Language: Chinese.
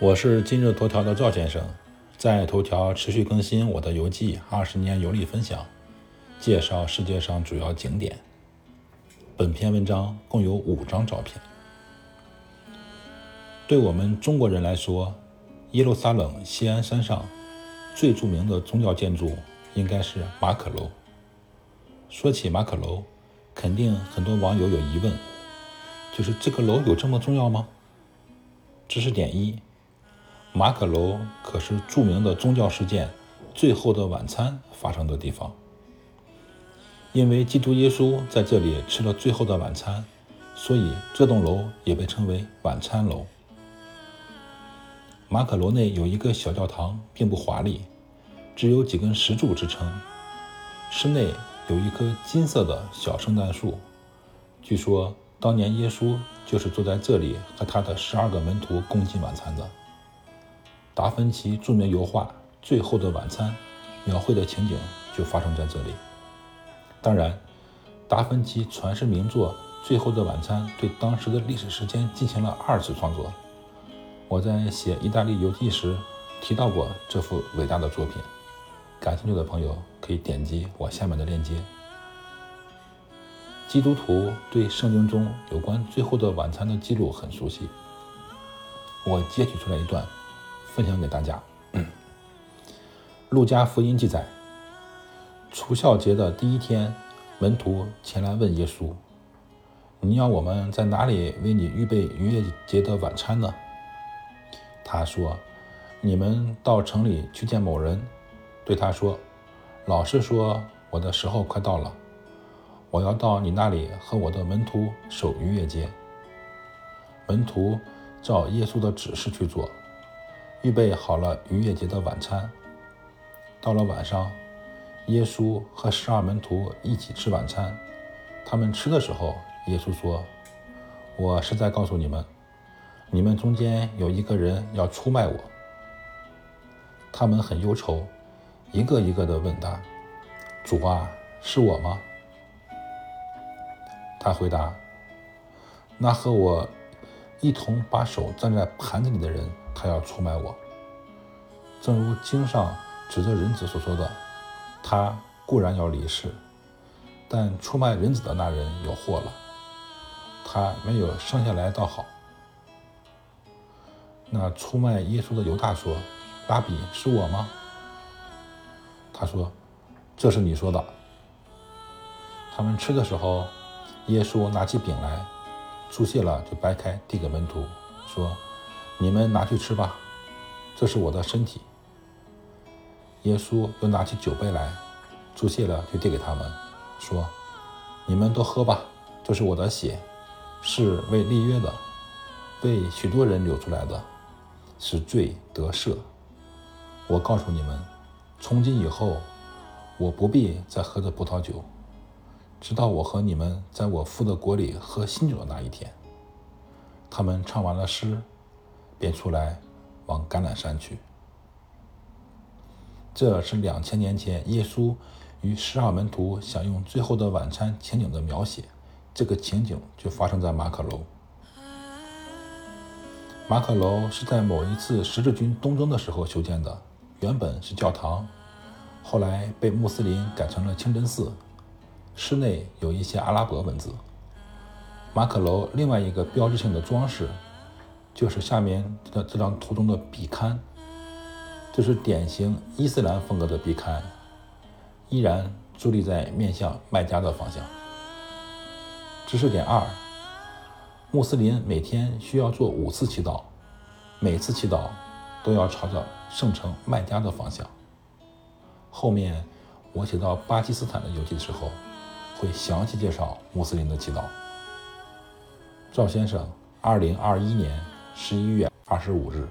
我是今日头条的赵先生，在头条持续更新我的游记，二十年游历分享，介绍世界上主要景点。本篇文章共有五张照片。对我们中国人来说，耶路撒冷西安山上最著名的宗教建筑应该是马可楼。说起马可楼，肯定很多网友有疑问，就是这个楼有这么重要吗？知识点一。马可楼可是著名的宗教事件《最后的晚餐》发生的地方，因为基督耶稣在这里吃了最后的晚餐，所以这栋楼也被称为晚餐楼。马可楼内有一个小教堂，并不华丽，只有几根石柱支撑。室内有一棵金色的小圣诞树，据说当年耶稣就是坐在这里和他的十二个门徒共进晚餐的。达芬奇著名油画《最后的晚餐》描绘的情景就发生在这里。当然，达芬奇传世名作《最后的晚餐》对当时的历史时间进行了二次创作。我在写意大利游记时提到过这幅伟大的作品，感兴趣的朋友可以点击我下面的链接。基督徒对圣经中有关《最后的晚餐》的记录很熟悉，我截取出来一段。分享给大家。路加福音记载，除孝节的第一天，门徒前来问耶稣：“你要我们在哪里为你预备逾越节的晚餐呢？”他说：“你们到城里去见某人，对他说：‘老师说，我的时候快到了，我要到你那里和我的门徒守逾越节。’门徒照耶稣的指示去做。”预备好了逾越节的晚餐。到了晚上，耶稣和十二门徒一起吃晚餐。他们吃的时候，耶稣说：“我实在告诉你们，你们中间有一个人要出卖我。”他们很忧愁，一个一个的问他：“主啊，是我吗？”他回答：“那和我一同把手蘸在盘子里的人。”他要出卖我，正如经上指着人子所说的，他固然要离世，但出卖人子的那人有祸了。他没有生下来倒好。那出卖耶稣的犹大说：“拉比是我吗？”他说：“这是你说的。”他们吃的时候，耶稣拿起饼来，祝谢了就掰开，递给门徒，说。你们拿去吃吧，这是我的身体。耶稣又拿起酒杯来，祝谢了就递给他们，说：“你们都喝吧，这是我的血，是为立约的，为许多人流出来的，使罪得赦。我告诉你们，从今以后，我不必再喝这葡萄酒，直到我和你们在我父的国里喝新酒的那一天。”他们唱完了诗。便出来往橄榄山去。这是两千年前耶稣与十二门徒享用最后的晚餐情景的描写。这个情景就发生在马可楼。马可楼是在某一次十字军东征的时候修建的，原本是教堂，后来被穆斯林改成了清真寺。室内有一些阿拉伯文字。马可楼另外一个标志性的装饰。就是下面的这张图中的壁龛，这是典型伊斯兰风格的壁龛，依然伫立在面向麦加的方向。知识点二：穆斯林每天需要做五次祈祷，每次祈祷都要朝着圣城麦加的方向。后面我写到巴基斯坦的游记的时候，会详细介绍穆斯林的祈祷。赵先生，二零二一年。十一月二十五日。